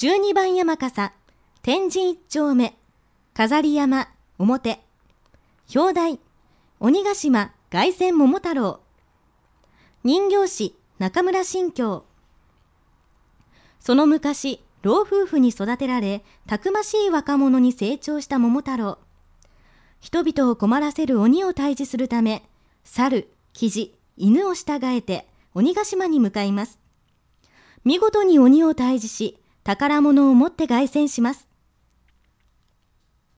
12番山笠、天神一丁目、飾り山、表、表題、鬼ヶ島、凱旋桃太郎、人形師、中村新京。その昔、老夫婦に育てられ、たくましい若者に成長した桃太郎。人々を困らせる鬼を退治するため、猿、キジ、犬を従えて鬼ヶ島に向かいます。見事に鬼を退治し、宝物を持って凱旋します。